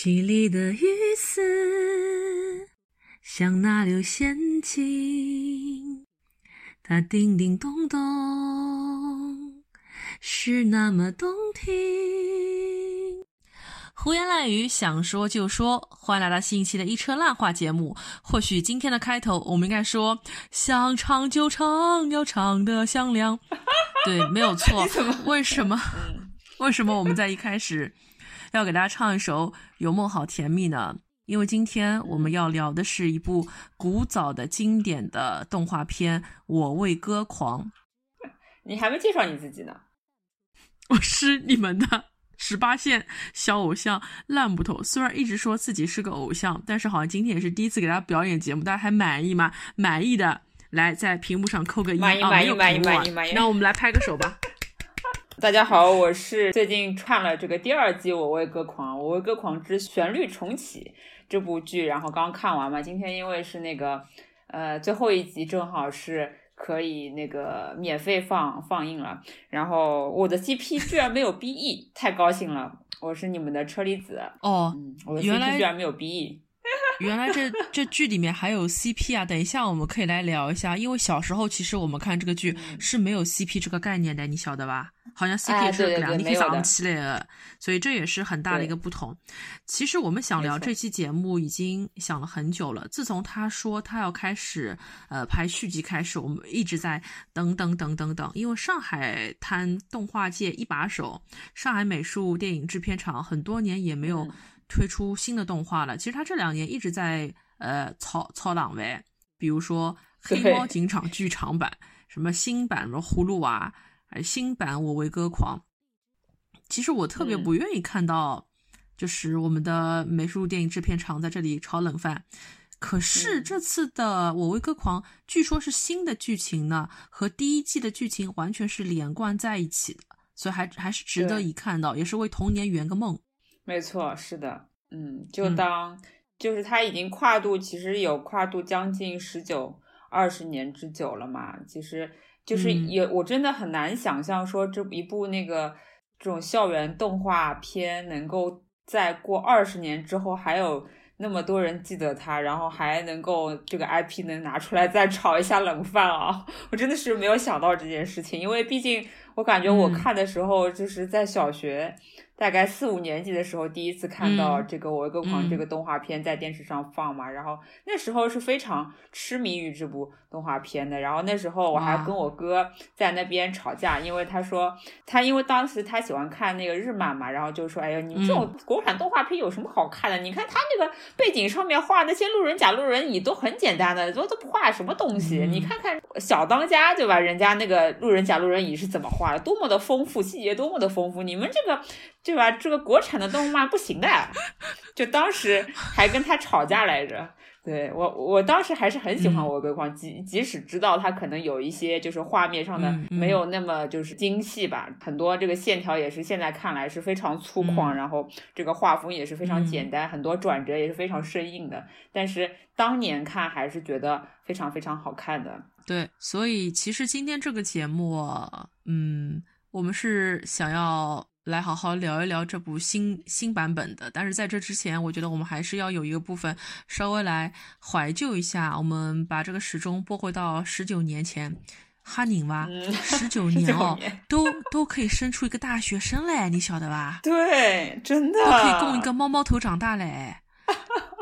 淅沥的雨丝，像那流仙琴，它叮叮咚咚，是那么动听。胡言乱语，想说就说，欢迎来到新一期的一车烂话节目。或许今天的开头，我们应该说想唱就唱，要唱的响亮。对，没有错。为什么？为什么我们在一开始要给大家唱一首《有梦好甜蜜》呢？因为今天我们要聊的是一部古早的经典的动画片《我为歌狂》。你还没介绍你自己呢。我是你们的十八线小偶像烂木头。虽然一直说自己是个偶像，但是好像今天也是第一次给大家表演节目，大家还满意吗？满意的，来在屏幕上扣个一。满意，满意，满意，满意，满意。那我们来拍个手吧。大家好，我是最近看了这个第二季《我为歌狂》，《我为歌狂之旋律重启》这部剧，然后刚看完嘛。今天因为是那个呃最后一集，正好是可以那个免费放放映了。然后我的 CP 居然没有 BE，太高兴了！我是你们的车厘子哦，我的 CP 居然没有 BE。原来这这剧里面还有 CP 啊！等一下我们可以来聊一下，因为小时候其实我们看这个剧是没有 CP 这个概念的，你晓得吧？好像 CP 是两天早上起来的，所以这也是很大的一个不同。其实我们想聊这期节目已经想了很久了，自从他说他要开始呃拍续集开始，我们一直在等等等等等，因为上海滩动画界一把手，上海美术电影制片厂很多年也没有。推出新的动画了，其实他这两年一直在呃操操档呗，比如说《黑猫警长》剧场版，什么新版什么葫芦娃，还新版《我为歌狂》。其实我特别不愿意看到，就是我们的美术电影制片厂在这里炒冷饭。可是这次的《我为歌狂》，据说是新的剧情呢，和第一季的剧情完全是连贯在一起的，所以还还是值得一看到，也是为童年圆个梦。没错，是的，嗯，就当就是它已经跨度，其实有跨度将近十九二十年之久了嘛。其实就是也，我真的很难想象说这一部那个这种校园动画片能够在过二十年之后还有那么多人记得它，然后还能够这个 IP 能拿出来再炒一下冷饭啊！我真的是没有想到这件事情，因为毕竟我感觉我看的时候就是在小学。大概四五年级的时候，第一次看到这个《我为歌狂》这个动画片在电视上放嘛，然后那时候是非常痴迷于这部动画片的。然后那时候我还跟我哥在那边吵架，因为他说他因为当时他喜欢看那个日漫嘛，然后就说：“哎呀，你们这种国产动画片有什么好看的？你看他那个背景上面画那些路人甲、路人乙都很简单的，都都不画什么东西。你看看小当家对吧？人家那个路人甲、路人乙是怎么画的，多么的丰富，细节多么的丰富。你们这个。”对吧？这个国产的动漫不行的，就当时还跟他吵架来着。对我，我当时还是很喜欢我歌狂，即即使知道它可能有一些就是画面上的没有那么就是精细吧，很多这个线条也是现在看来是非常粗犷，然后这个画风也是非常简单，很多转折也是非常生硬的。但是当年看还是觉得非常非常好看的。对，所以其实今天这个节目，嗯，我们是想要。来好好聊一聊这部新新版本的，但是在这之前，我觉得我们还是要有一个部分稍微来怀旧一下。我们把这个时钟拨回到十九年前，哈宁哇，十九年哦，都 都可以生出一个大学生嘞，你晓得吧？对，真的都可以供一个猫猫头长大嘞。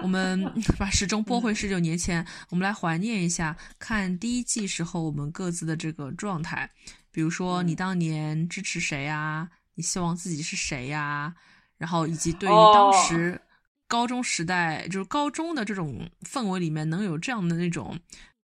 我们 把时钟拨回十九年前，我们来怀念一下看第一季时候我们各自的这个状态，比如说你当年支持谁啊？你希望自己是谁呀？然后以及对于当时高中时代，就是高中的这种氛围里面，能有这样的那种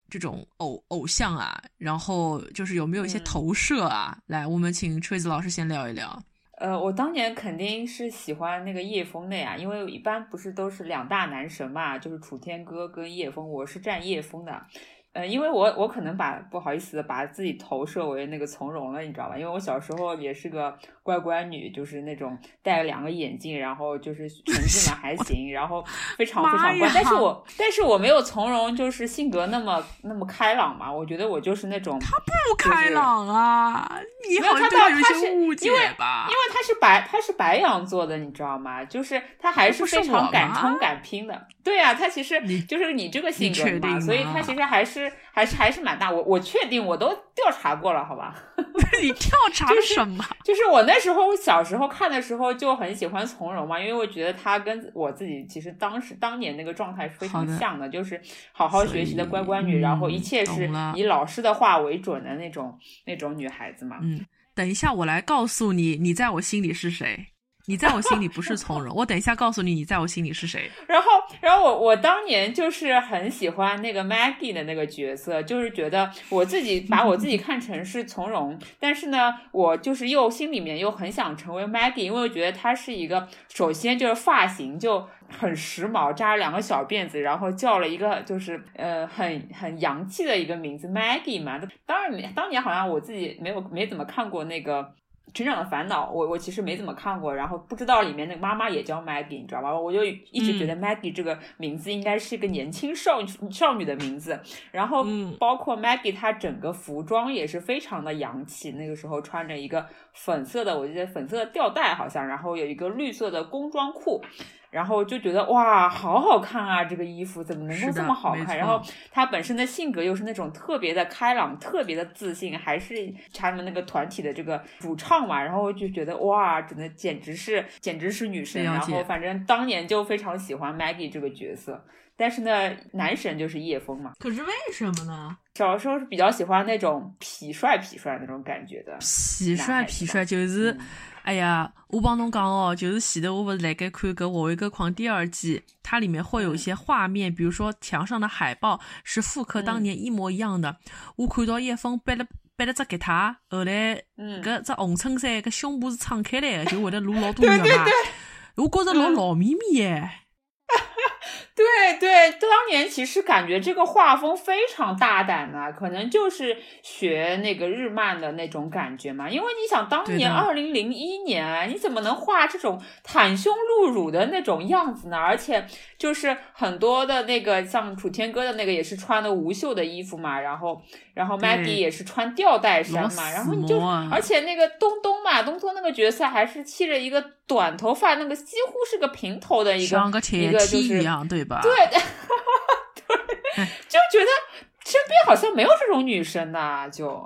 这种偶偶像啊，然后就是有没有一些投射啊？来，我们请锤子老师先聊一聊。呃，我当年肯定是喜欢那个叶枫的呀，因为一般不是都是两大男神嘛，就是楚天歌跟叶枫，我是站叶枫的。呃，因为我我可能把不好意思把自己投射为那个从容了，你知道吧？因为我小时候也是个乖乖女，就是那种戴了两个眼镜，然后就是成绩嘛还行，然后非常非常乖。但是我但是我没有从容，就是性格那么那么开朗嘛。我觉得我就是那种他不开朗啊，你好像对他有些误解吧？因为他是白他是白羊座的，你知道吗？就是他还是非常敢冲敢拼的。对啊，他其实就是你这个性格嘛，所以他其实还是还是还是蛮大。我我确定，我都调查过了，好吧？你调查什么？就是我那时候小时候看的时候就很喜欢从容嘛，因为我觉得他跟我自己其实当时当年那个状态是非常像的，就是好好学习的乖乖女，然后一切是以老师的话为准的那种那种女孩子嘛。嗯，等一下，我来告诉你，你在我心里是谁。你在我心里不是从容，我等一下告诉你，你在我心里是谁。然后，然后我我当年就是很喜欢那个 Maggie 的那个角色，就是觉得我自己把我自己看成是从容，但是呢，我就是又心里面又很想成为 Maggie，因为我觉得她是一个，首先就是发型就很时髦，扎了两个小辫子，然后叫了一个就是呃很很洋气的一个名字 Maggie 嘛。当然，当年好像我自己没有没怎么看过那个。成长的烦恼，我我其实没怎么看过，然后不知道里面那个妈妈也叫 Maggie，你知道吧？我就一直觉得 Maggie 这个名字应该是一个年轻少少女的名字。然后包括 Maggie 她整个服装也是非常的洋气，那个时候穿着一个粉色的，我记得粉色的吊带好像，然后有一个绿色的工装裤。然后就觉得哇，好好看啊！这个衣服怎么能够这么好看？然后他本身的性格又是那种特别的开朗、特别的自信，还是他们那个团体的这个主唱嘛。然后就觉得哇，真的简直是简直是女神。然后反正当年就非常喜欢 Maggie 这个角色。但是呢，男神就是叶枫嘛。可是为什么呢？小时候是比较喜欢那种痞帅痞帅那种感觉的。痞帅痞帅就是。哎呀，我帮侬讲哦，就是前头我不是来盖看个《我为歌狂》第二季，它里面会有一些画面，比如说墙上的海报是复刻当年一模一样的。我看到叶枫背了背了只吉他，后来搿只红衬衫搿胸部是敞开来的，就会得露老多肉嘛。我觉着老老咪咪哎。对对，当年其实感觉这个画风非常大胆啊，可能就是学那个日漫的那种感觉嘛。因为你想，当年二零零一年，你怎么能画这种袒胸露乳的那种样子呢？而且就是很多的那个像楚天歌的那个也是穿的无袖的衣服嘛，然后然后 Maggie 也是穿吊带衫嘛，然后你就而且那个东东嘛，东东那个角色还是剃着一个短头发，那个几乎是个平头的一个一个就是对吧？对，对，就觉得身边好像没有这种女生呐，就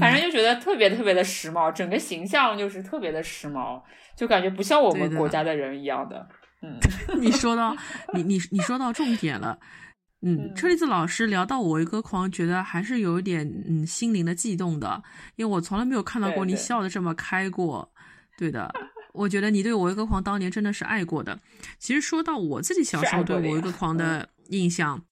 反正就觉得特别特别的时髦，整个形象就是特别的时髦，就感觉不像我们国家的人一样的。嗯，你说到你你你说到重点了。嗯，车厘子老师聊到我一个狂，觉得还是有一点嗯心灵的悸动的，因为我从来没有看到过你笑的这么开过。对的。我觉得你对我一个狂当年真的是爱过的。其实说到我自己小时候对我一个狂的印象。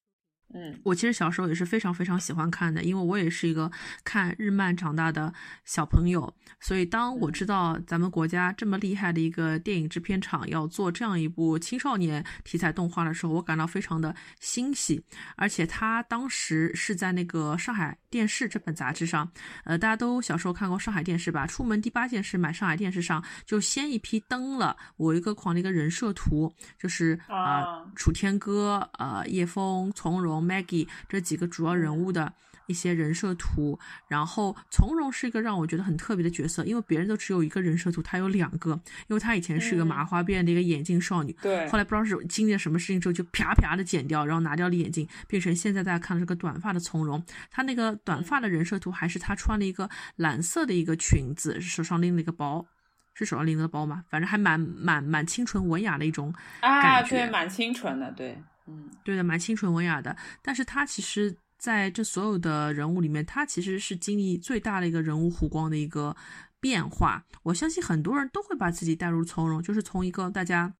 嗯，我其实小时候也是非常非常喜欢看的，因为我也是一个看日漫长大的小朋友，所以当我知道咱们国家这么厉害的一个电影制片厂要做这样一部青少年题材动画的时候，我感到非常的欣喜。而且他当时是在那个上海电视这本杂志上，呃，大家都小时候看过上海电视吧？出门第八件事买上海电视上就先一批登了我一个狂的一个人设图，就是啊，楚天歌，呃，叶枫，从容。Maggie 这几个主要人物的一些人设图，然后从容是一个让我觉得很特别的角色，因为别人都只有一个人设图，他有两个，因为他以前是个麻花辫的一个眼镜少女，对，后来不知道是经历了什么事情之后，就啪啪的剪掉，然后拿掉了眼镜，变成现在大家看的这个短发的从容。他那个短发的人设图还是他穿了一个蓝色的一个裙子，手上拎了一个包，是手上拎了个包吗？反正还蛮蛮蛮清纯文雅的一种感觉，对，蛮清纯的，对。嗯，对的，蛮清纯文雅的。但是他其实在这所有的人物里面，他其实是经历最大的一个人物弧光的一个变化。我相信很多人都会把自己带入从容，就是从一个大家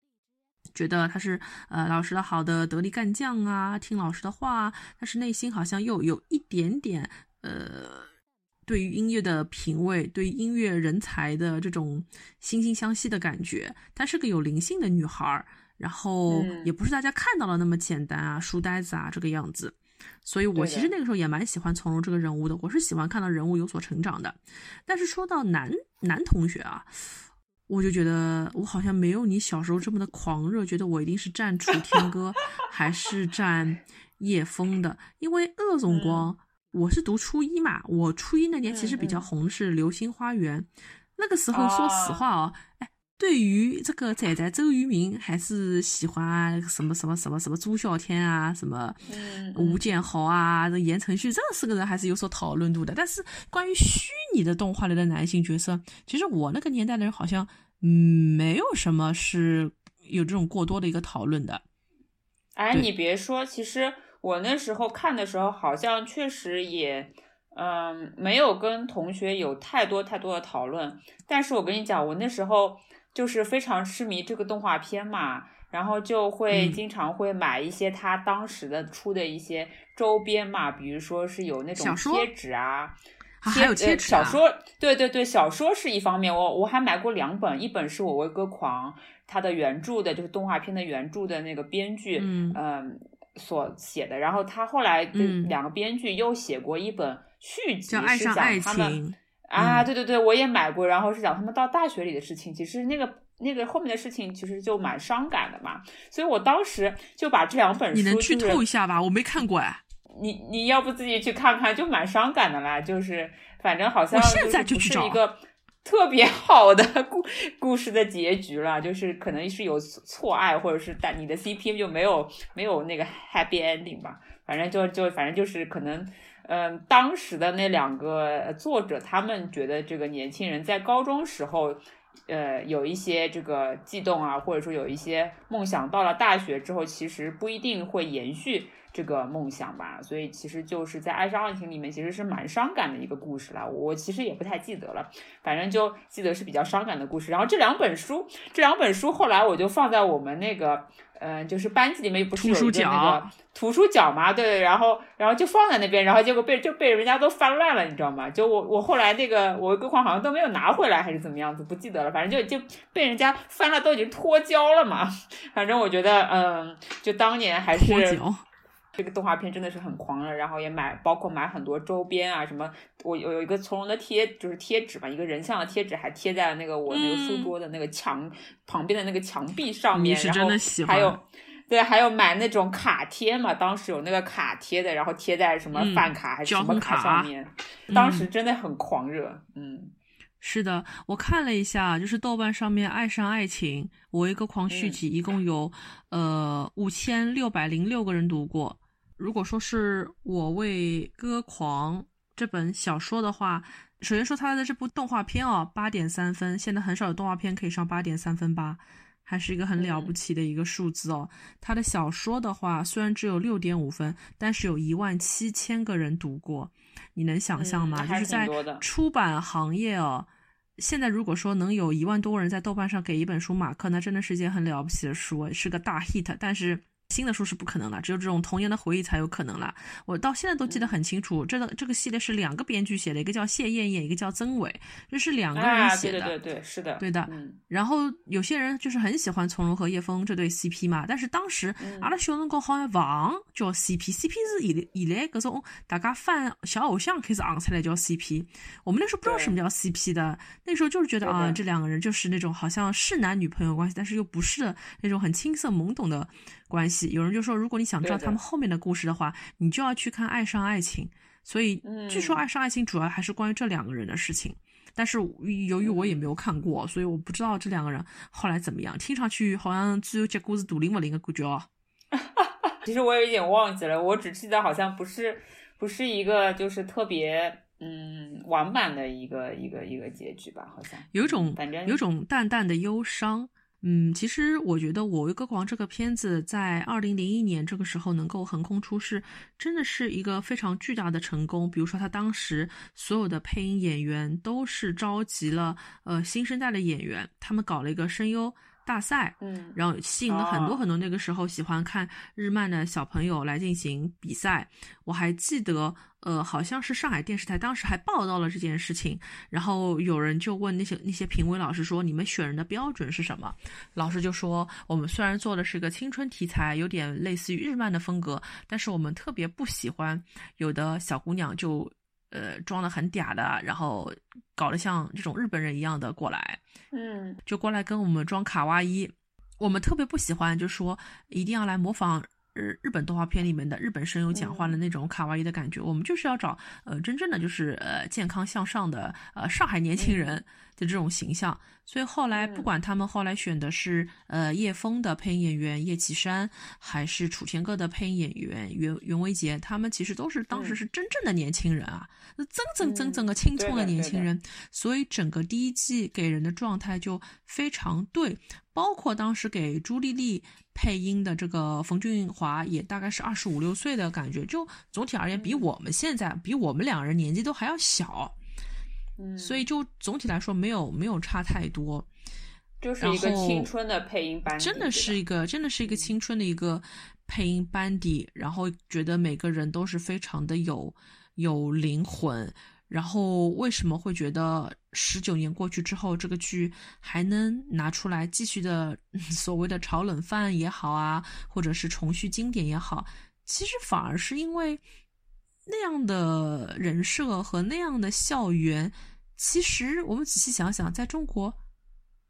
觉得他是呃老实的好的得力干将啊，听老师的话，但是内心好像又有一点点呃对于音乐的品味，对于音乐人才的这种惺惺相惜的感觉。她是个有灵性的女孩儿。然后也不是大家看到的那么简单啊，书呆子啊这个样子，所以我其实那个时候也蛮喜欢从容这个人物的，我是喜欢看到人物有所成长的。但是说到男男同学啊，我就觉得我好像没有你小时候这么的狂热，觉得我一定是站楚天歌 还是站叶枫的，因为恶总光。我是读初一嘛，我初一那年其实比较红是《流星花园》，那个时候说实话哦，哎，对于这个仔仔周渝民还是喜欢什么什么什么什么朱孝天啊，什么吴建豪啊，这言承旭这四个人还是有所讨论度的。但是关于虚拟的动画里的男性角色，其实我那个年代的人好像嗯没有什么是有这种过多的一个讨论的。哎，你别说，其实。我那时候看的时候，好像确实也，嗯，没有跟同学有太多太多的讨论。但是我跟你讲，我那时候就是非常痴迷这个动画片嘛，然后就会经常会买一些他当时的出的一些周边嘛，比如说是有那种贴纸啊，还有贴纸。小说，对对对，小说是一方面，我我还买过两本，一本是我为歌狂，他的原著的，就是动画片的原著的那个编剧，嗯。所写的，然后他后来两个编剧又写过一本续集，是讲他们啊，对对对，我也买过，然后是讲他们到大学里的事情。其实那个那个后面的事情其实就蛮伤感的嘛，所以我当时就把这两本书，你能剧透一下吧？我没看过哎，你你要不自己去看看，就蛮伤感的啦。就是反正好像我现在就去找一个。特别 好的故故事的结局了，就是可能是有错爱，或者是但你的 CP 就没有没有那个 happy ending 吧。反正就就反正就是可能，嗯，当时的那两个作者他们觉得这个年轻人在高中时候，呃，有一些这个悸动啊，或者说有一些梦想，到了大学之后其实不一定会延续。这个梦想吧，所以其实就是在《爱上爱情》里面，其实是蛮伤感的一个故事了。我其实也不太记得了，反正就记得是比较伤感的故事。然后这两本书，这两本书后来我就放在我们那个，嗯，就是班级里面不是有一个那个图书角嘛？对，然后然后就放在那边，然后结果被就被人家都翻烂了，你知道吗？就我我后来那个我歌狂好像都没有拿回来，还是怎么样子，不记得了。反正就就被人家翻了，都已经脱胶了嘛。反正我觉得，嗯，就当年还是。这个动画片真的是很狂热，然后也买，包括买很多周边啊，什么我有有一个从容的贴，就是贴纸嘛，一个人像的贴纸，还贴在那个我那个书桌的那个墙旁边的那个墙壁上面。然后还有，对，还有买那种卡贴嘛，当时有那个卡贴的，然后贴在什么饭卡还是什么卡上面，当时真的很狂热。嗯，是的，我看了一下，就是豆瓣上面《爱上爱情》我一个狂续集，一共有呃五千六百零六个人读过。如果说是我为歌狂这本小说的话，首先说它的这部动画片哦，八点三分，现在很少有动画片可以上八点三分吧，还是一个很了不起的一个数字哦。它的小说的话，虽然只有六点五分，但是有一万七千个人读过，你能想象吗？就是在出版行业哦，现在如果说能有一万多个人在豆瓣上给一本书马克，那真的是一件很了不起的书，是个大 hit。但是。新的书是不可能了，只有这种童年的回忆才有可能了。我到现在都记得很清楚，这个这个系列是两个编剧写的，一个叫谢艳艳，一个叫曾伟，这是两个人写的。对对对，是的，对的。然后有些人就是很喜欢从容和叶枫这对 CP 嘛，但是当时阿拉小辰光好像忘叫 CP，CP 是以以来各种大家翻小偶像开始昂出来叫 CP。我们那时候不知道什么叫 CP 的，那时候就是觉得啊，这两个人就是那种好像是男女朋友关系，但是又不是那种很青涩懵懂的。关系有人就说，如果你想知道他们后面的故事的话，你就要去看《爱上爱情》。所以据说《爱上爱情》主要还是关于这两个人的事情。但是由于我也没有看过，所以我不知道这两个人后来怎么样。听上去好像只有结果是独灵不灵的感觉哦。其实我有一点忘记了，我只记得好像不是不是一个就是特别嗯完满的一个一个一个结局吧？好像有种反正有种淡淡的忧伤。嗯，其实我觉得《我为歌狂》这个片子在二零零一年这个时候能够横空出世，真的是一个非常巨大的成功。比如说，他当时所有的配音演员都是召集了呃新生代的演员，他们搞了一个声优大赛，嗯，然后吸引了很多很多那个时候喜欢看日漫的小朋友来进行比赛。我还记得，呃，好像是上海电视台当时还报道了这件事情，然后有人就问那些那些评委老师说：“你们选人的标准是什么？”老师就说：“我们虽然做的是个青春题材，有点类似于日漫的风格，但是我们特别不喜欢有的小姑娘就。”呃，装的很嗲的，然后搞得像这种日本人一样的过来，嗯，就过来跟我们装卡哇伊，我们特别不喜欢，就说一定要来模仿日日本动画片里面的日本声优讲话的那种卡哇伊的感觉，我们就是要找呃真正的就是呃健康向上的呃上海年轻人。的这种形象，所以后来不管他们后来选的是呃叶枫的配音演员叶启山，还是楚天歌的配音演员袁袁维杰，他们其实都是当时是真正的年轻人啊，那真正真正的青葱的年轻人，所以整个第一季给人的状态就非常对，包括当时给朱丽丽配音的这个冯俊华也大概是二十五六岁的感觉，就总体而言比我们现在比我们两人年纪都还要小。嗯。所以就总体来说没有没有差太多，就。是一个青春的配音班底，真的是一个真的是一个青春的一个配音班底，然后觉得每个人都是非常的有有灵魂，然后为什么会觉得十九年过去之后这个剧还能拿出来继续的 所谓的炒冷饭也好啊，或者是重续经典也好，其实反而是因为那样的人设和那样的校园。其实我们仔细想想，在中国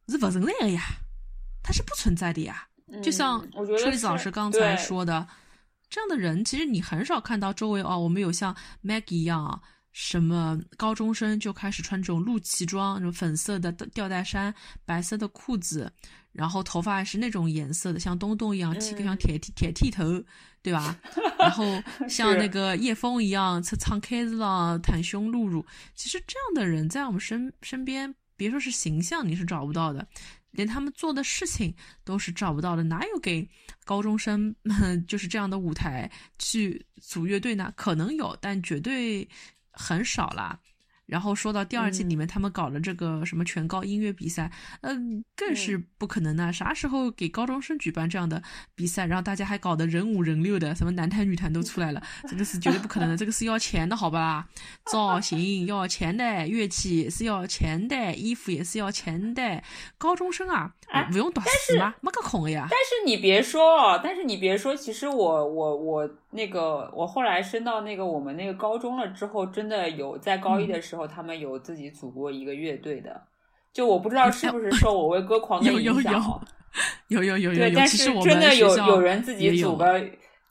是不存在的呀，它是不存在的呀。就像锤子老师刚才说的，这样的人其实你很少看到周围哦。我们有像 Maggie 一样，什么高中生就开始穿这种露脐装，什么粉色的吊带衫、白色的裤子，然后头发是那种颜色的，像东东一样剃个像铁剃铁剃头，对吧？然后 像那个叶枫一样，侧敞开子了，袒胸露乳。其实这样的人在我们身身边，别说是形象，你是找不到的，连他们做的事情都是找不到的。哪有给高中生 就是这样的舞台去组乐队呢？可能有，但绝对很少啦。然后说到第二季里面，他们搞了这个什么全高音乐比赛，嗯，更是不可能的。啥时候给高中生举办这样的比赛，然后大家还搞得人五人六的，什么男团女团都出来了，这个是绝对不可能的。这个是要钱的，好吧？造型要钱的，乐器是要钱的，衣服也是要钱的。高中生啊，不用短视吗？没个空呀。但是你别说，但是你别说，其实我我我那个，我后来升到那个我们那个高中了之后，真的有在高一的时候。他们有自己组过一个乐队的，就我不知道是不是受我为歌狂的影响，有有有有有。对，但是真的有有人自己组个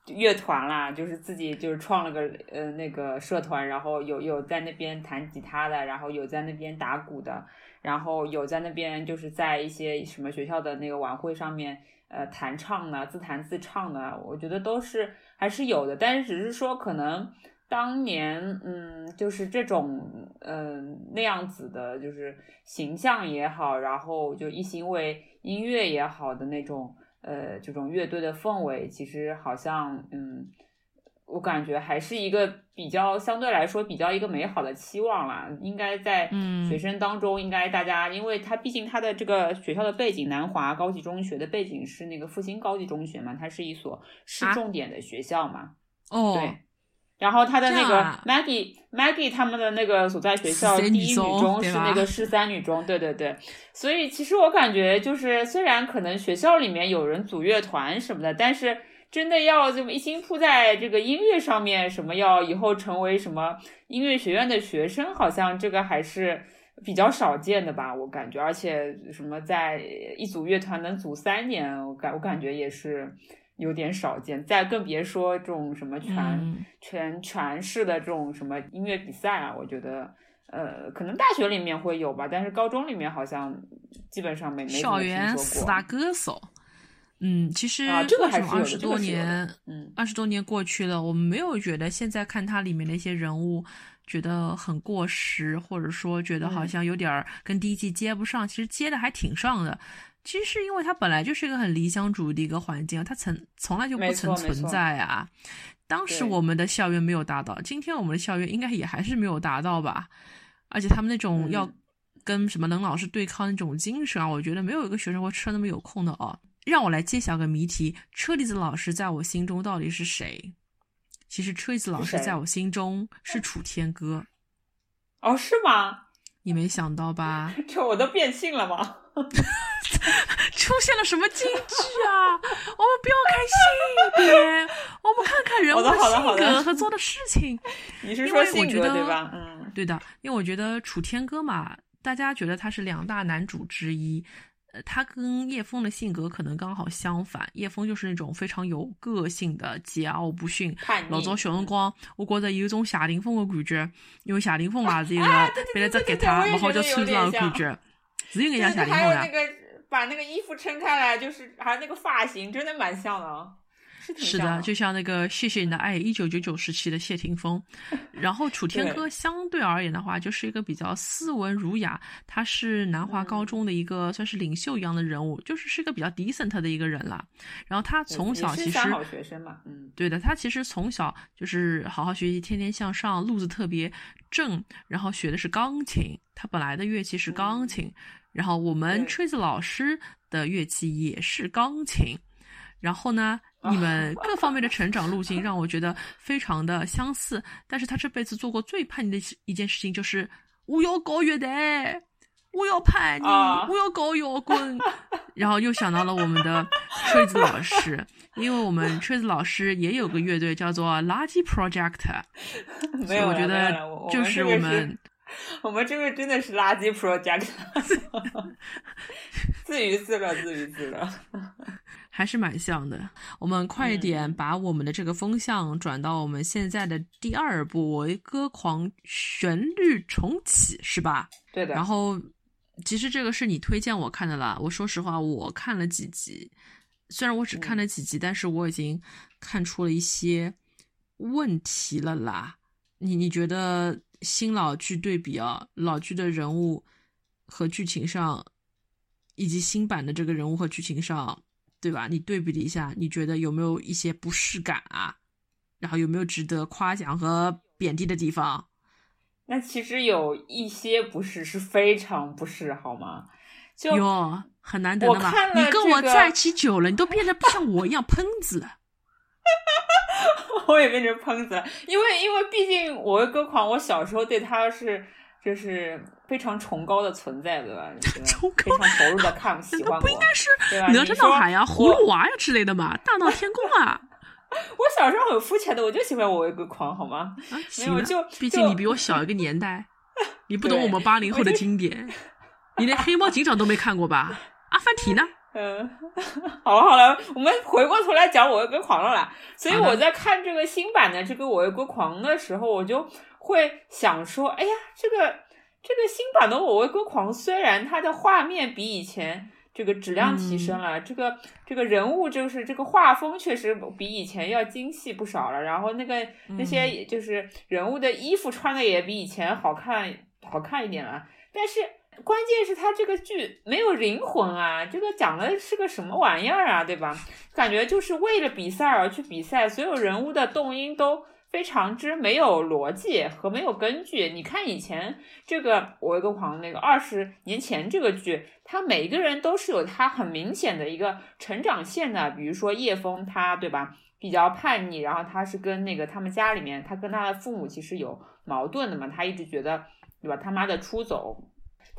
乐团啦，就是自己就是创了个呃那个社团，然后有有在那边弹吉他的，然后有在那边打鼓的，然后有在那边就是在一些什么学校的那个晚会上面呃弹唱的，自弹自唱的，我觉得都是还是有的，但是只是说可能。当年，嗯，就是这种，嗯，那样子的，就是形象也好，然后就一心为音乐也好的那种，呃，这种乐队的氛围，其实好像，嗯，我感觉还是一个比较相对来说比较一个美好的期望啦。应该在学生当中，应该大家，因为他毕竟他的这个学校的背景，南华高级中学的背景是那个复兴高级中学嘛，它是一所市重点的学校嘛，哦，对。然后他的那个 Maggie Maggie 他们的那个所在学校第一女中是那个市三女中，对对对。所以其实我感觉就是，虽然可能学校里面有人组乐团什么的，但是真的要这么一心扑在这个音乐上面，什么要以后成为什么音乐学院的学生，好像这个还是比较少见的吧？我感觉，而且什么在一组乐团能组三年，我感我感觉也是。有点少见，再更别说这种什么全全全市的这种什么音乐比赛啊，我觉得，呃，可能大学里面会有吧，但是高中里面好像基本上没没校园四大。歌手，嗯，其实这个还是二十多年，嗯，二十多年过去了，我们没有觉得现在看它里面的一些人物觉得很过时，或者说觉得好像有点跟第一季接不上，其实接的还挺上的。其实是因为它本来就是一个很理想主义的一个环境，它曾从来就不曾存在啊。当时我们的校园没有达到，今天我们的校园应该也还是没有达到吧。而且他们那种要跟什么冷老师对抗那种精神啊，我觉得没有一个学生会吃那么有空的哦。让我来揭晓个谜题：车厘子老师在我心中到底是谁？其实车厘子老师在我心中是楚天歌。哦，是吗？你没想到吧？这我都变性了吗？出现了什么金句啊？我们不要看性别，我们看看人物的性格和做的事情。你是说性格对吧？嗯，对的，因为我觉得楚天歌嘛，大家觉得他是两大男主之一。呃，他跟叶枫的性格可能刚好相反。叶枫就是那种非常有个性的、桀骜不驯。老早小辰光，我觉得有一种谢霆锋的感觉，因为谢霆锋嘛是一个背了只吉他，然后叫村长的感觉，是有点像谢霆锋呀。那个把那个衣服撑开来，就是还有那个发型，真的蛮像的。是的，就像那个《谢谢你的爱》一九九九时期的谢霆锋，然后楚天歌相对而言的话，就是一个比较斯文儒雅，他是南华高中的一个算是领袖一样的人物，就是是一个比较 decent 的一个人了。然后他从小其实好学生嘛，嗯，对的，他其实从小就是好好学习，天天向上，路子特别正，然后学的是钢琴，他本来的乐器是钢琴，然后我们吹子老师的乐器也是钢琴，然后呢。你们各方面的成长路径让我觉得非常的相似，但是他这辈子做过最叛逆的一件事情就是我要搞乐队，我要叛逆，我要搞摇滚，然后又想到了我们的锤子老师，因为我们锤子老师也有个乐队叫做垃圾 Project，所以我觉得就是我们我们这个真的是垃圾 Project，自娱自乐，自娱自乐。还是蛮像的。我们快一点把我们的这个风向转到我们现在的第二部《为歌狂旋律重启》，是吧？对的。然后，其实这个是你推荐我看的啦。我说实话，我看了几集，虽然我只看了几集，但是我已经看出了一些问题了啦。你你觉得新老剧对比啊，老剧的人物和剧情上，以及新版的这个人物和剧情上？对吧？你对比了一下，你觉得有没有一些不适感啊？然后有没有值得夸奖和贬低的地方？那其实有一些不是，是非常不是，好吗？就哟，很难得的嘛。你跟我在一起久了，你都变得不像我一样喷子。我也变成喷子了，因为因为毕竟我为歌狂，我小时候对他是。就是非常崇高的存在，对吧？非常投入的看 喜欢我，不应该是哪吒闹海呀、葫芦娃呀之类的吗？大闹天宫啊！我小时候很肤浅的，我就喜欢我一个狂，好吗？没有，就毕竟你比我小一个年代，你不懂我们八零后的经典，你连黑猫警长都没看过吧？阿凡提呢？嗯，好了好了，我们回过头来讲我一个狂了啦。所以我在看这个新版的这个我一个狂的时候，我就。会想说，哎呀，这个这个新版的《我为歌狂》，虽然它的画面比以前这个质量提升了，这个这个人物就是这个画风确实比以前要精细不少了，然后那个那些就是人物的衣服穿的也比以前好看好看一点了，但是关键是它这个剧没有灵魂啊，这个讲的是个什么玩意儿啊，对吧？感觉就是为了比赛而去比赛，所有人物的动因都。非常之没有逻辑和没有根据。你看以前这个《我一个狂》那个二十年前这个剧，他每一个人都是有他很明显的一个成长线的。比如说叶枫，他对吧，比较叛逆，然后他是跟那个他们家里面，他跟他的父母其实有矛盾的嘛，他一直觉得对吧，他妈的出走。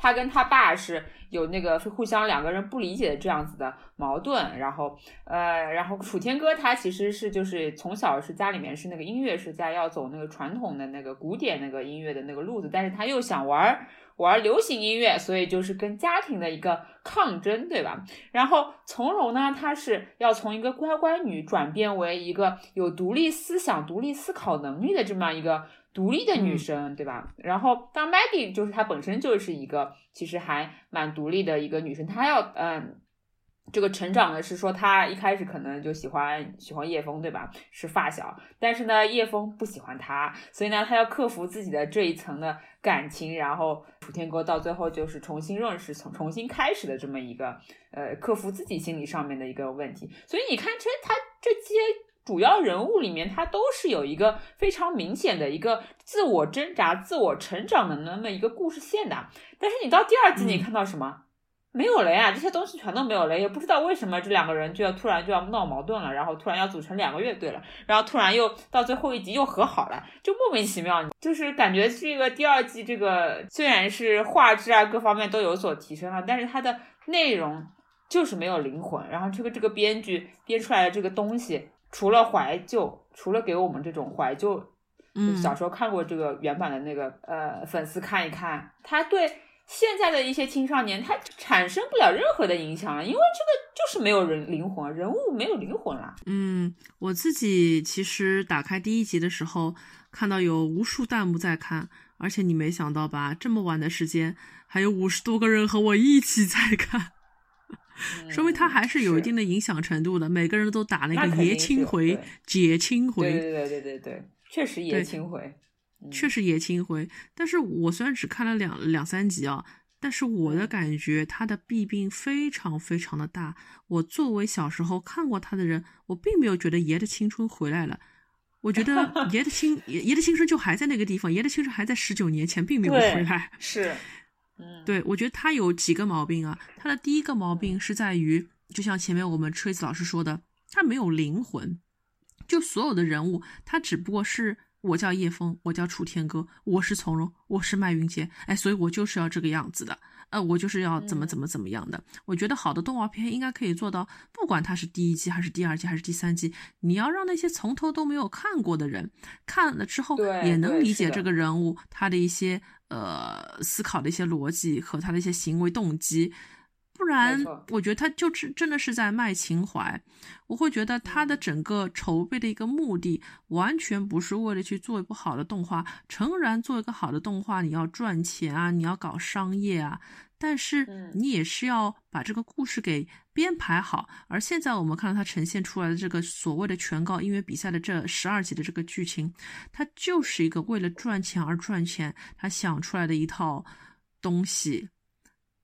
他跟他爸是有那个互相两个人不理解的这样子的矛盾，然后呃，然后楚天歌他其实是就是从小是家里面是那个音乐世家，要走那个传统的那个古典那个音乐的那个路子，但是他又想玩玩流行音乐，所以就是跟家庭的一个抗争，对吧？然后从容呢，他是要从一个乖乖女转变为一个有独立思想、独立思考能力的这么一个。独立的女生，对吧？然后当 Maggie 就是她本身就是一个其实还蛮独立的一个女生，她要嗯，这个成长的是说她一开始可能就喜欢喜欢叶枫，对吧？是发小，但是呢叶枫不喜欢她，所以呢她要克服自己的这一层的感情，然后楚天哥到最后就是重新认识、重重新开始的这么一个呃克服自己心理上面的一个问题。所以你看这他这些。主要人物里面，他都是有一个非常明显的一个自我挣扎、自我成长的那么一个故事线的。但是你到第二季，你看到什么？没有了呀，这些东西全都没有了，也不知道为什么这两个人就要突然就要闹矛盾了，然后突然要组成两个乐队了，然后突然又到最后一集又和好了，就莫名其妙。就是感觉这个第二季这个虽然是画质啊各方面都有所提升了，但是它的内容就是没有灵魂。然后这个这个编剧编出来的这个东西，除了怀旧，除了给我们这种怀旧，嗯，小时候看过这个原版的那个呃粉丝看一看，他对。现在的一些青少年，他产生不了任何的影响了，因为这个就是没有人灵魂，人物没有灵魂了。嗯，我自己其实打开第一集的时候，看到有无数弹幕在看，而且你没想到吧，这么晚的时间，还有五十多个人和我一起在看，说明他还是有一定的影响程度的。每个人都打那个爷青回、姐青回，对对对对对对，确实爷青回。确实爷青回，但是我虽然只看了两两三集啊，但是我的感觉他的弊病非常非常的大。我作为小时候看过他的人，我并没有觉得爷的青春回来了。我觉得 爷的青爷爷的青春就还在那个地方，爷的青春还在十九年前，并没有回来。是，嗯，对，我觉得他有几个毛病啊。他的第一个毛病是在于，就像前面我们吹子老师说的，他没有灵魂。就所有的人物，他只不过是。我叫叶枫，我叫楚天歌，我是从容，我是麦云杰，哎，所以我就是要这个样子的，呃，我就是要怎么怎么怎么样的。我觉得好的动画片应该可以做到，不管它是第一季还是第二季还是第三季，你要让那些从头都没有看过的人看了之后，也能理解这个人物他的一些呃思考的一些逻辑和他的一些行为动机。不然，我觉得他就是真的是在卖情怀。我会觉得他的整个筹备的一个目的，完全不是为了去做一部好的动画。诚然，做一个好的动画，你要赚钱啊，你要搞商业啊，但是你也是要把这个故事给编排好。而现在我们看到他呈现出来的这个所谓的全高音乐比赛的这十二集的这个剧情，它就是一个为了赚钱而赚钱，他想出来的一套东西。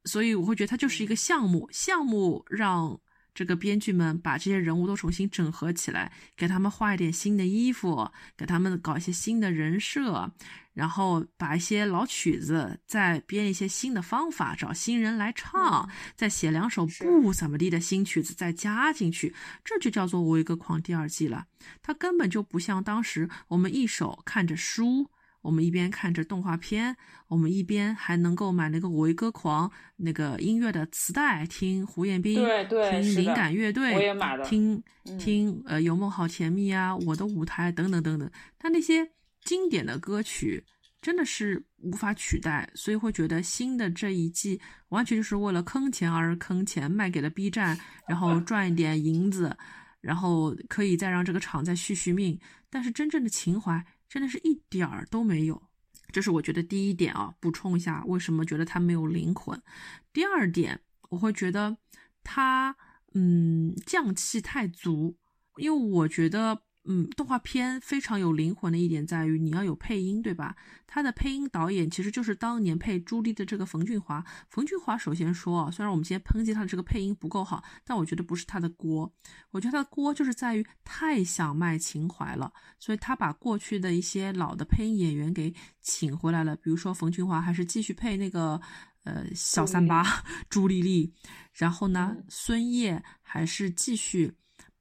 所以我会觉得它就是一个项目，项目让这个编剧们把这些人物都重新整合起来，给他们画一点新的衣服，给他们搞一些新的人设，然后把一些老曲子再编一些新的方法，找新人来唱，再写两首不怎么地的新曲子再加进去，这就叫做《维歌狂》第二季了。它根本就不像当时我们一手看着书。我们一边看着动画片，我们一边还能够买那个《维歌狂》那个音乐的磁带，听胡彦斌，对对，听灵感乐队，我也买了，听听呃《有梦好甜蜜》啊，《我的舞台》等等等等。他那些经典的歌曲真的是无法取代，所以会觉得新的这一季完全就是为了坑钱而坑钱，卖给了 B 站，然后赚一点银子，然后可以再让这个厂再续续命。但是真正的情怀。真的是一点儿都没有，这是我觉得第一点啊。补充一下，为什么觉得它没有灵魂？第二点，我会觉得它嗯匠气太足，因为我觉得。嗯，动画片非常有灵魂的一点在于你要有配音，对吧？他的配音导演其实就是当年配朱莉的这个冯俊华。冯俊华首先说啊，虽然我们今天抨击他的这个配音不够好，但我觉得不是他的锅。我觉得他的锅就是在于太想卖情怀了，所以他把过去的一些老的配音演员给请回来了。比如说冯俊华还是继续配那个呃小三八朱丽丽，然后呢孙烨还是继续。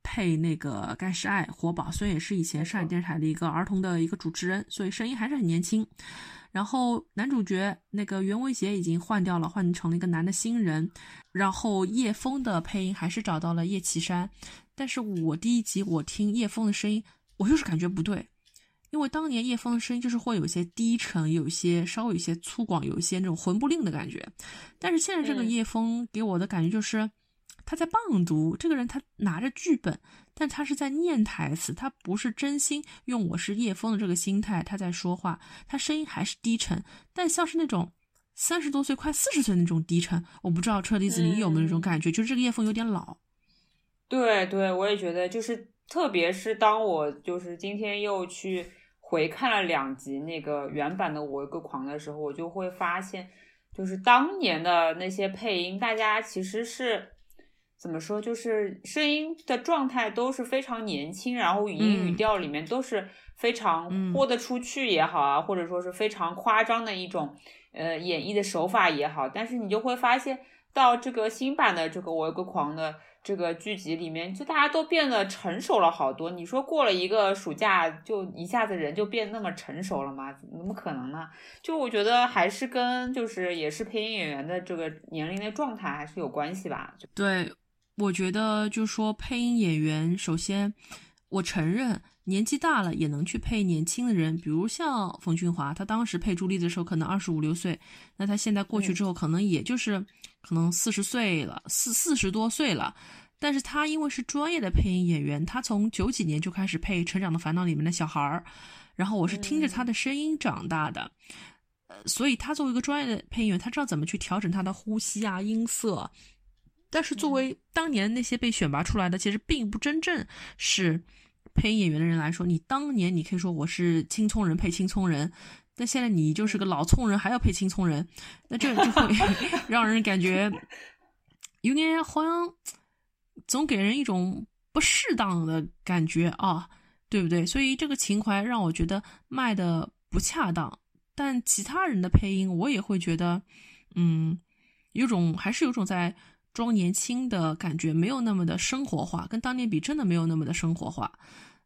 配那个盖世爱活宝，虽然也是以前上海电视台的一个儿童的一个主持人，所以声音还是很年轻。然后男主角那个袁维杰已经换掉了，换成了一个男的新人。然后叶枫的配音还是找到了叶奇山，但是我第一集我听叶枫的声音，我就是感觉不对，因为当年叶枫的声音就是会有一些低沉，有一些稍微有一些粗犷，有一些那种魂不吝的感觉。但是现在这个叶枫给我的感觉就是。他在棒读，这个人他拿着剧本，但他是在念台词，他不是真心用我是叶枫的这个心态他在说话，他声音还是低沉，但像是那种三十多岁快四十岁那种低沉，我不知道车厘子你有没有那种感觉，就是这个叶枫有点老。对对，我也觉得，就是特别是当我就是今天又去回看了两集那个原版的《我一个狂》的时候，我就会发现，就是当年的那些配音，大家其实是。怎么说，就是声音的状态都是非常年轻，然后语音语调里面都是非常豁得出去也好啊，或者说是非常夸张的一种呃演绎的手法也好，但是你就会发现到这个新版的这个我有个狂的。这个剧集里面，就大家都变得成熟了好多。你说过了一个暑假，就一下子人就变那么成熟了吗？怎么可能呢？就我觉得还是跟就是也是配音演员的这个年龄的状态还是有关系吧。对，我觉得就说配音演员，首先我承认年纪大了也能去配年轻的人，比如像冯俊华，他当时配朱莉的时候可能二十五六岁，那他现在过去之后可能也就是。可能四十岁了，四四十多岁了，但是他因为是专业的配音演员，他从九几年就开始配《成长的烦恼》里面的小孩儿，然后我是听着他的声音长大的，呃，所以他作为一个专业的配音员，他知道怎么去调整他的呼吸啊、音色。但是作为当年那些被选拔出来的，其实并不真正是配音演员的人来说，你当年你可以说我是青葱人配青葱人。但现在你就是个老葱人，还要配青葱人，那这就会 让人感觉有点好像总给人一种不适当的感觉啊，对不对？所以这个情怀让我觉得卖的不恰当。但其他人的配音，我也会觉得，嗯，有种还是有种在装年轻的感觉，没有那么的生活化，跟当年比，真的没有那么的生活化。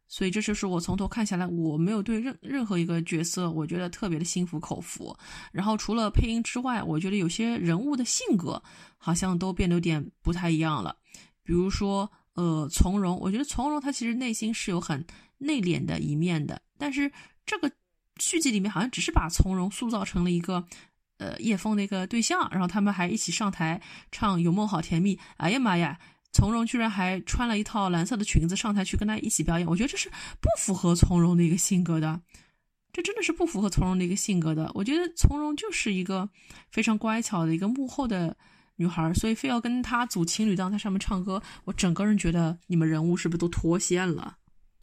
所以这就是我从头看下来，我没有对任任何一个角色，我觉得特别的心服口服。然后除了配音之外，我觉得有些人物的性格好像都变得有点不太一样了。比如说，呃，从容，我觉得从容他其实内心是有很内敛的一面的，但是这个续集里面好像只是把从容塑造成了一个，呃，叶枫的一个对象，然后他们还一起上台唱《有梦好甜蜜》。哎呀妈呀！从容居然还穿了一套蓝色的裙子上台去跟他一起表演，我觉得这是不符合从容的一个性格的，这真的是不符合从容的一个性格的。我觉得从容就是一个非常乖巧的一个幕后的女孩，所以非要跟他组情侣档在上面唱歌，我整个人觉得你们人物是不是都脱线了？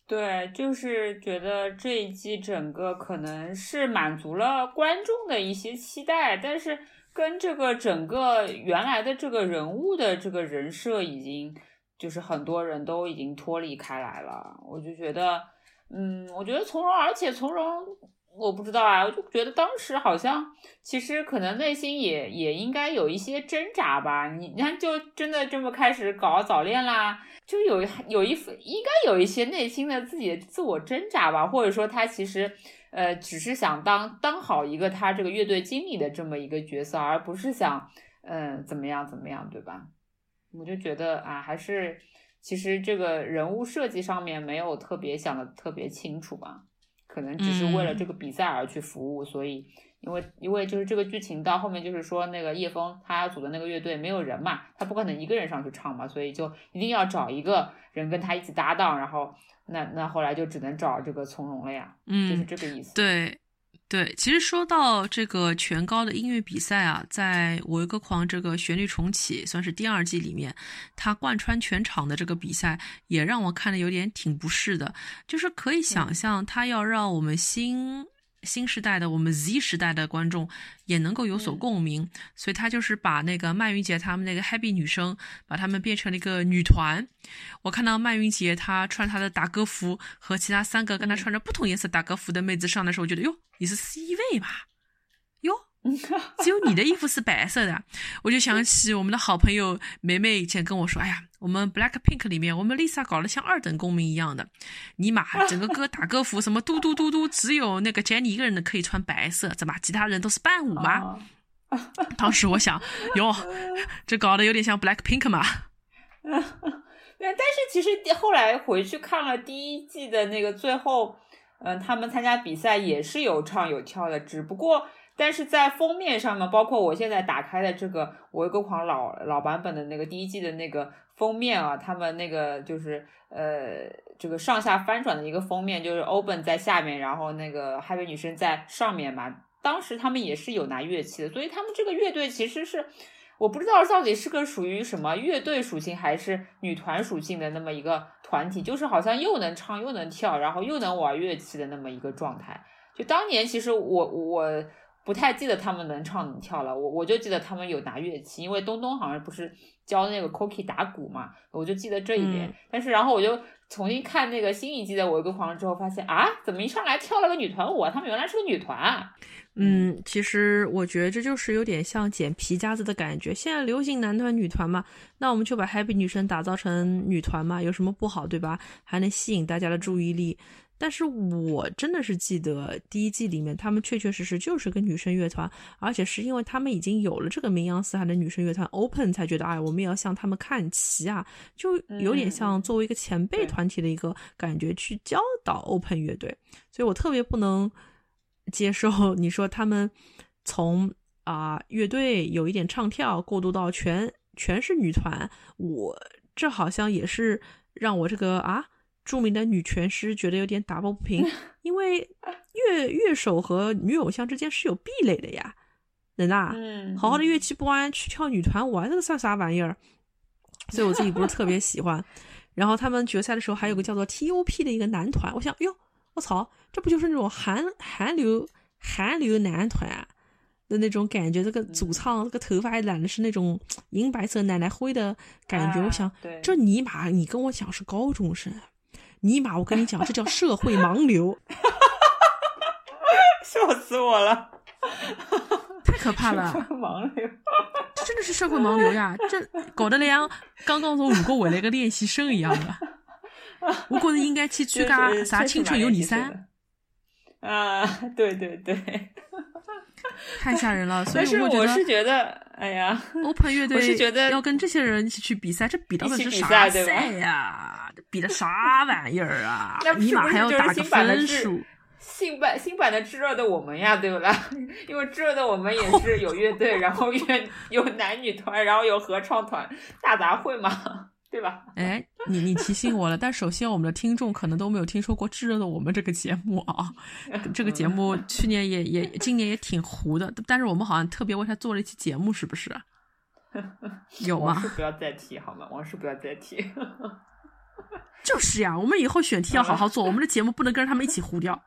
对，就是觉得这一季整个可能是满足了观众的一些期待，但是。跟这个整个原来的这个人物的这个人设已经就是很多人都已经脱离开来了，我就觉得，嗯，我觉得从容，而且从容，我不知道啊，我就觉得当时好像其实可能内心也也应该有一些挣扎吧。你你看，就真的这么开始搞早恋啦，就有有一份应该有一些内心的自己的自我挣扎吧，或者说他其实。呃，只是想当当好一个他这个乐队经理的这么一个角色，而不是想，嗯，怎么样怎么样，对吧？我就觉得啊，还是其实这个人物设计上面没有特别想的特别清楚吧，可能只是为了这个比赛而去服务，所以因为因为就是这个剧情到后面就是说那个叶枫他组的那个乐队没有人嘛，他不可能一个人上去唱嘛，所以就一定要找一个人跟他一起搭档，然后。那那后来就只能找这个从容了呀，嗯，就是这个意思。对，对，其实说到这个全高的音乐比赛啊，在我一个狂这个旋律重启算是第二季里面，它贯穿全场的这个比赛，也让我看的有点挺不适的，就是可以想象它要让我们新。新时代的我们 Z 时代的观众也能够有所共鸣，所以他就是把那个麦云杰他们那个 Happy 女生，把他们变成了一个女团。我看到麦云杰她穿她的打歌服，和其他三个跟她穿着不同颜色打歌服的妹子上的时候，我觉得哟，你是 C 位吧？哟。只有你的衣服是白色的，我就想起我们的好朋友梅梅以前跟我说：“哎呀，我们 Black Pink 里面，我们 Lisa 搞得像二等公民一样的，尼玛，整个歌打歌服什么嘟嘟嘟嘟，只有那个 Jenny 一个人的可以穿白色，怎么其他人都是伴舞吗？”当时我想，哟，这搞得有点像 Black Pink 嘛。但是其实后来回去看了第一季的那个最后，嗯，他们参加比赛也是有唱有跳的，只不过。但是在封面上呢，包括我现在打开的这个《我一个狂》老老版本的那个第一季的那个封面啊，他们那个就是呃这个上下翻转的一个封面，就是 Open 在下面，然后那个 Happy 女生在上面嘛。当时他们也是有拿乐器的，所以他们这个乐队其实是我不知道到底是个属于什么乐队属性还是女团属性的那么一个团体，就是好像又能唱又能跳，然后又能玩乐器的那么一个状态。就当年其实我我。不太记得他们能唱能跳了。我我就记得他们有拿乐器，因为东东好像不是教那个 Cookie 打鼓嘛，我就记得这一点。但是然后我就重新看那个新一季的《我一个狂人》之后，发现啊，怎么一上来跳了个女团舞？他们原来是个女团。嗯，其实我觉得这就是有点像捡皮夹子的感觉。现在流行男团女团嘛，那我们就把 Happy 女生打造成女团嘛，有什么不好，对吧？还能吸引大家的注意力。但是我真的是记得第一季里面，他们确确实实就是个女生乐团，而且是因为他们已经有了这个名扬四海的女生乐团 Open，才觉得哎，我们也要向他们看齐啊，就有点像作为一个前辈团体的一个感觉去教导 Open 乐队。所以我特别不能。接受 你说他们从啊乐队有一点唱跳过渡到全全是女团，我这好像也是让我这个啊著名的女拳师觉得有点打抱不平，因为乐乐手和女偶像之间是有壁垒的呀，人呐，好好的乐器不玩去跳女团舞，这个算啥玩意儿？所以我自己不是特别喜欢。然后他们决赛的时候还有个叫做 T.O.P 的一个男团，我想哟。我操，这不就是那种韩韩流韩流男团的那种感觉？这个主唱这个头发还染的是那种银白色奶奶灰的感觉。我想，这尼玛，你跟我讲是高中生，尼玛，我跟你讲，这叫社会盲流，笑死我了，太可怕了，盲流，这真的是社会盲流呀！这搞得连刚刚从鲁国回来个练习生一样的。我觉得应该去参加啥青春有你三啊！对对对，太吓人了。所以我是觉得，哎呀，Open 乐队我是觉得要跟这些人一起去比赛，这比到的是啥赛呀？比的啥玩意儿啊？尼玛还要打个分数？新版新版的炙热的我们呀，对不啦？因为炙热的我们也是有乐队，然后乐有男女团，然后有合唱团，大杂烩嘛。对吧？哎，你你提醒我了，但首先我们的听众可能都没有听说过《炙热的我们》这个节目啊。这个节目去年也也今年也挺糊的，但是我们好像特别为他做了一期节目，是不是？有吗？不要再提好吗？往事不要再提。就是呀，我们以后选题要好好做，我们的节目不能跟着他们一起糊掉。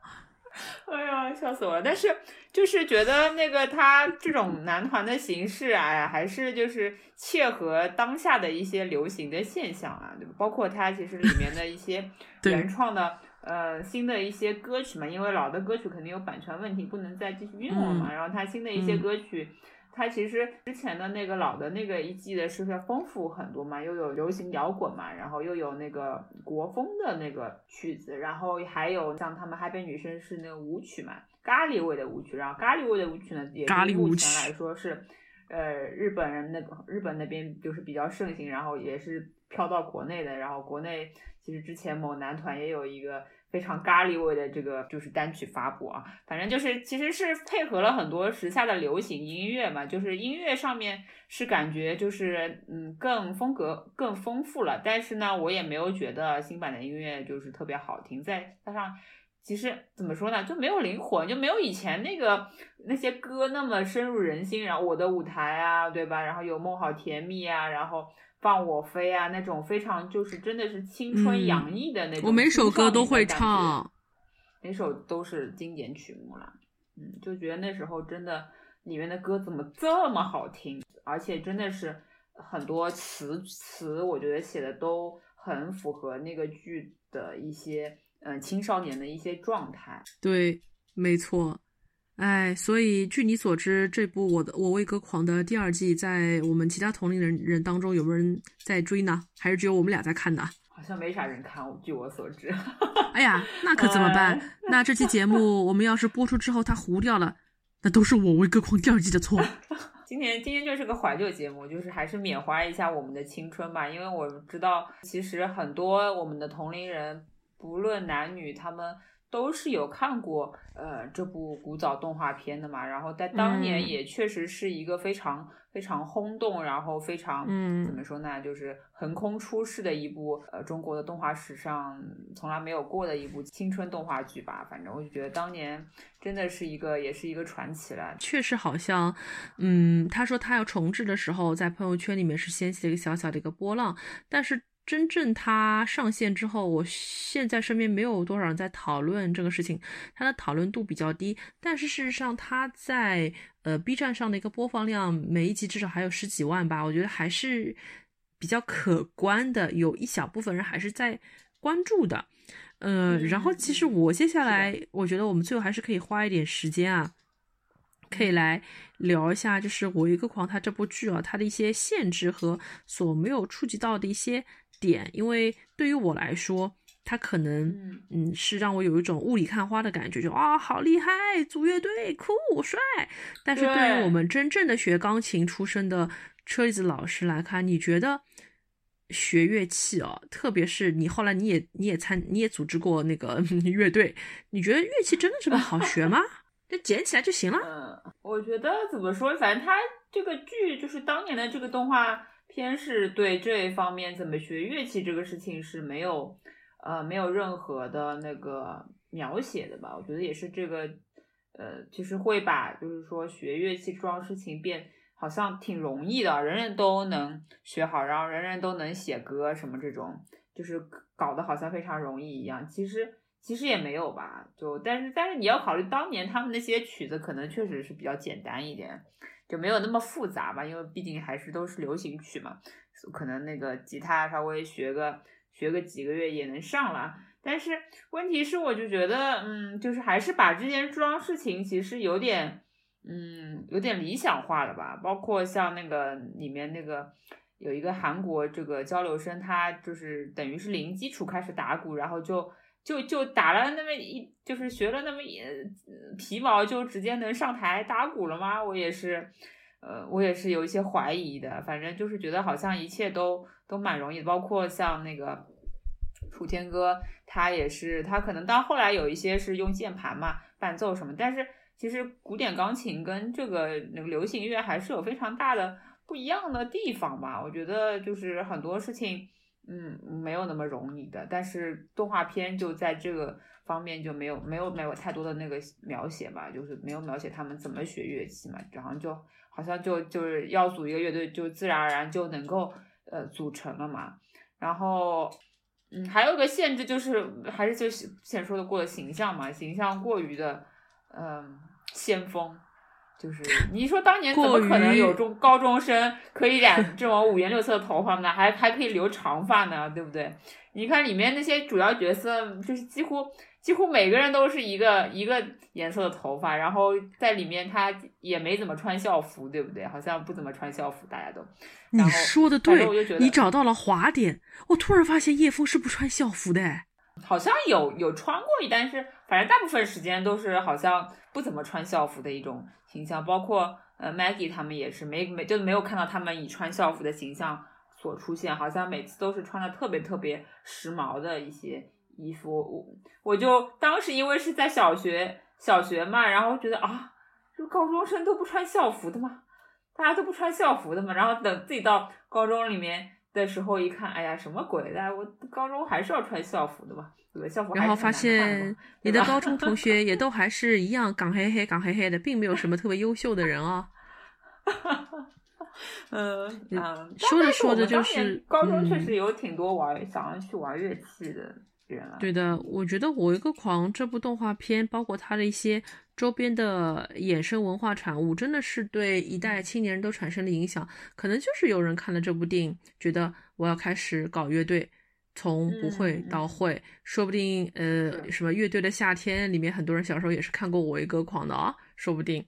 哎呀，笑死我了！但是就是觉得那个他这种男团的形式，哎，还是就是切合当下的一些流行的现象啊，对吧？包括他其实里面的一些 原创的呃新的一些歌曲嘛，因为老的歌曲肯定有版权问题，不能再继续用了嘛。然后他新的一些歌曲。它其实之前的那个老的那个一季的是不是丰富很多嘛？又有流行摇滚嘛，然后又有那个国风的那个曲子，然后还有像他们嗨边女生是那个舞曲嘛，咖喱味的舞曲，然后咖喱味的舞曲呢，也是目前来说是，呃，日本人那个日本那边就是比较盛行，然后也是飘到国内的，然后国内其实之前某男团也有一个。非常咖喱味的这个就是单曲发布啊，反正就是其实是配合了很多时下的流行音乐嘛，就是音乐上面是感觉就是嗯更风格更丰富了，但是呢我也没有觉得新版的音乐就是特别好听，再加上其实怎么说呢就没有灵魂，就没有以前那个那些歌那么深入人心，然后我的舞台啊对吧，然后有梦好甜蜜啊，然后。放我飞啊，那种非常就是真的是青春洋溢的那种，我每首歌都会唱，每首都是经典曲目了。嗯，就觉得那时候真的里面的歌怎么这么好听，而且真的是很多词词，我觉得写的都很符合那个剧的一些嗯青少年的一些状态。对，没错。哎，所以据你所知，这部《我的我为歌狂》的第二季，在我们其他同龄人人当中，有没有人在追呢？还是只有我们俩在看呢？好像没啥人看，据我所知。哎呀，那可怎么办？那这期节目我们要是播出之后它糊掉了，那都是《我为歌狂》第二季的错。今天今天就是个怀旧节目，就是还是缅怀一下我们的青春吧，因为我知道，其实很多我们的同龄人，不论男女，他们。都是有看过呃这部古早动画片的嘛，然后在当年也确实是一个非常非常轰动，然后非常嗯怎么说呢，就是横空出世的一部呃中国的动画史上从来没有过的一部青春动画剧吧。反正我就觉得当年真的是一个也是一个传奇了。确实好像，嗯，他说他要重置的时候，在朋友圈里面是掀起了一个小小的一个波浪，但是。真正它上线之后，我现在身边没有多少人在讨论这个事情，它的讨论度比较低。但是事实上，它在呃 B 站上的一个播放量，每一集至少还有十几万吧，我觉得还是比较可观的。有一小部分人还是在关注的。嗯，然后其实我接下来，我觉得我们最后还是可以花一点时间啊，可以来聊一下，就是《我一个狂》它这部剧啊，它的一些限制和所没有触及到的一些点，因为对于我来说，他可能嗯是让我有一种雾里看花的感觉，就啊好厉害，组乐队酷帅，但是对于我们真正的学钢琴出身的车厘子老师来看，你觉得？学乐器哦，特别是你后来你也你也参你也组织过那个 乐队，你觉得乐器真的这么好学吗？就捡起来就行了？嗯，我觉得怎么说，反正他这个剧就是当年的这个动画片是对这一方面怎么学乐器这个事情是没有呃没有任何的那个描写的吧？我觉得也是这个呃，就是会把就是说学乐器这桩事情变。好像挺容易的，人人都能学好，然后人人都能写歌什么这种，就是搞得好像非常容易一样。其实其实也没有吧，就但是但是你要考虑当年他们那些曲子可能确实是比较简单一点，就没有那么复杂吧，因为毕竟还是都是流行曲嘛，可能那个吉他稍微学个学个几个月也能上了。但是问题是，我就觉得，嗯，就是还是把这件装事情其实有点。嗯，有点理想化了吧？包括像那个里面那个有一个韩国这个交流生，他就是等于是零基础开始打鼓，然后就就就打了那么一，就是学了那么一皮毛，就直接能上台打鼓了吗？我也是，呃，我也是有一些怀疑的。反正就是觉得好像一切都都蛮容易，包括像那个楚天歌，他也是，他可能到后来有一些是用键盘嘛伴奏什么，但是。其实古典钢琴跟这个那个流行乐还是有非常大的不一样的地方吧。我觉得就是很多事情，嗯，没有那么容易的。但是动画片就在这个方面就没有没有没有太多的那个描写吧，就是没有描写他们怎么学乐器嘛。然后就好像就就是要组一个乐队，就自然而然就能够呃组成了嘛。然后嗯，还有个限制就是还是就是之前说的过的形象嘛，形象过于的嗯。先锋，就是你说当年怎么可能有中高中生可以染这种五颜六色的头发呢？还还可以留长发呢，对不对？你看里面那些主要角色，就是几乎几乎每个人都是一个一个颜色的头发，然后在里面他也没怎么穿校服，对不对？好像不怎么穿校服，大家都。你说的对，你找到了滑点。我突然发现叶枫是不穿校服的。好像有有穿过，但是反正大部分时间都是好像不怎么穿校服的一种形象，包括呃 Maggie 他们也是没没就没有看到他们以穿校服的形象所出现，好像每次都是穿的特别特别时髦的一些衣服。我我就当时因为是在小学小学嘛，然后觉得啊，就高中生都不穿校服的吗？大家都不穿校服的嘛？然后等自己到高中里面。的时候一看，哎呀，什么鬼的！我高中还是要穿校服的嘛，对校服然后发现你的高中同学也 都还是一样港黑黑港黑黑的，并没有什么特别优秀的人哦。嗯啊，说着说着就是高中确实有挺多玩想要去玩乐器的。对的，我觉得《我一个狂》这部动画片，包括它的一些周边的衍生文化产物，真的是对一代青年人都产生了影响。可能就是有人看了这部电影，觉得我要开始搞乐队，从不会到会，说不定呃，什么乐队的夏天里面，很多人小时候也是看过《我一个狂》的啊，说不定。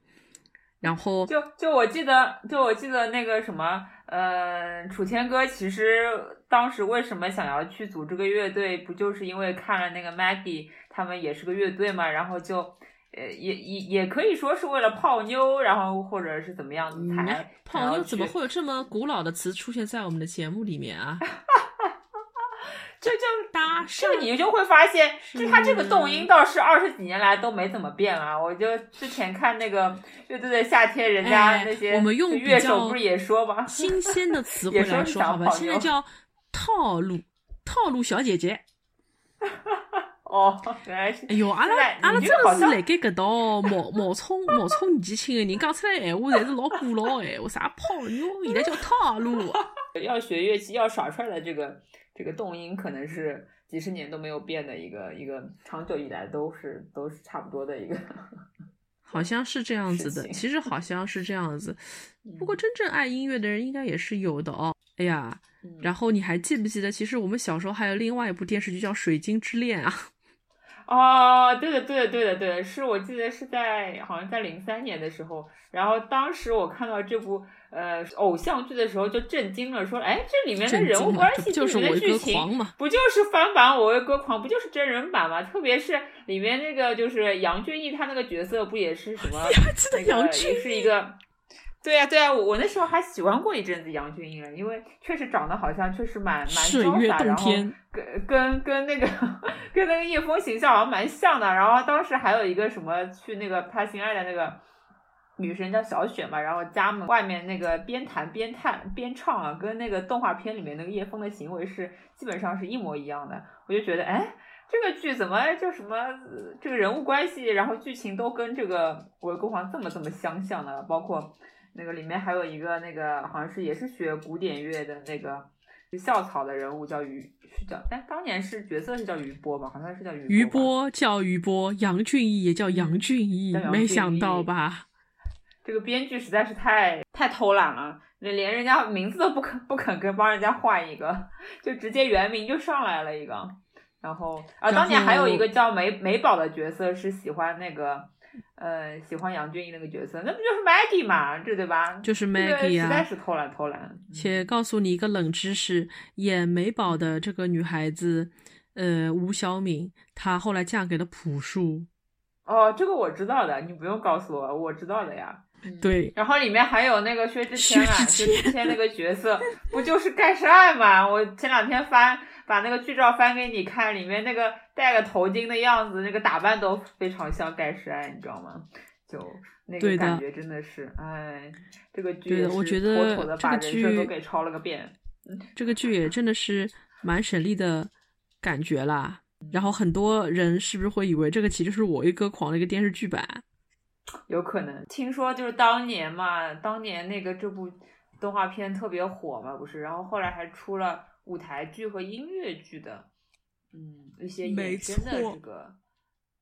然后就就我记得，就我记得那个什么。呃，楚天哥其实当时为什么想要去组这个乐队，不就是因为看了那个 Maggie 他们也是个乐队嘛？然后就，呃，也也也可以说是为了泡妞，然后或者是怎么样才、嗯泡妞？怎么会有这么古老的词出现在我们的节目里面啊？这就搭这个你就会发现，就他这个动音倒是二十几年来都没怎么变啊。我就之前看那个乐队的夏天，人家那些我们用乐手不是也说吗？新鲜的词汇来 说，好吧，现在叫套路，套路小姐姐。哦，原来是。哎呦，阿拉阿拉真的是来盖搿道冒 冒充冒充年纪轻的人，讲出来闲话侪是老古老闲话，啥泡妞，现在叫套路。要学乐器要耍帅的这个。这个动因可能是几十年都没有变的一个一个，长久以来都是都是差不多的一个。好像是这样子的，其实好像是这样子。不过真正爱音乐的人应该也是有的哦。哎呀，然后你还记不记得，其实我们小时候还有另外一部电视剧叫《水晶之恋》啊？哦，对的，对的，对的，对的，是我记得是在好像在零三年的时候，然后当时我看到这部呃偶像剧的时候就震惊了，说，哎，这里面的人物关系、就是的剧情，不就是翻版《我为歌狂》，不就是真人版吗？特别是里面那个就是杨俊逸，他那个角色不也是什么 那个也是一个。对呀，对呀，我我那时候还喜欢过一阵子杨俊英，因为确实长得好像确实蛮蛮潇洒，然后跟跟跟那个跟那个叶枫形象好像蛮像的。然后当时还有一个什么去那个他心爱的那个女神叫小雪嘛，然后家门外面那个边弹边弹边唱啊，跟那个动画片里面那个叶枫的行为是基本上是一模一样的。我就觉得，哎，这个剧怎么就什么这个人物关系，然后剧情都跟这个《我的歌皇》这么这么相像呢？包括。那个里面还有一个那个好像是也是学古典乐的那个校草的人物叫于是叫哎当年是角色是叫于波吧好像是叫余余波叫于波杨俊逸也叫杨俊逸没想到吧这个编剧实在是太太偷懒了连人家名字都不肯不肯跟帮人家换一个就直接原名就上来了一个然后啊当年还有一个叫美美宝的角色是喜欢那个。呃，喜欢杨俊逸那个角色，那不就是 Maggie 嘛，这对吧？就是 Maggie 啊，实在是偷懒偷懒。且告诉你一个冷知识，演美宝的这个女孩子，呃，吴晓敏，她后来嫁给了朴树。哦，这个我知道的，你不用告诉我，我知道的呀。对。然后里面还有那个薛之谦啊，薛之谦那个角色，不就是盖世爱嘛？我前两天翻。把那个剧照翻给你看，里面那个戴个头巾的样子，那个打扮都非常像盖世爱，你知道吗？就那个感觉真的是，哎，这个剧是妥妥的把人生都给抄了个遍。这个剧也真的是蛮省力的感觉啦。然后很多人是不是会以为这个其实是《我一歌狂》的一个电视剧版？有可能听说就是当年嘛，当年那个这部动画片特别火嘛，不是？然后后来还出了舞台剧和音乐剧的，嗯，一些衍生的这个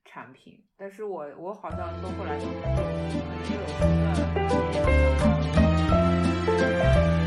产品。但是我我好像都后来都没有。没有没有没有没有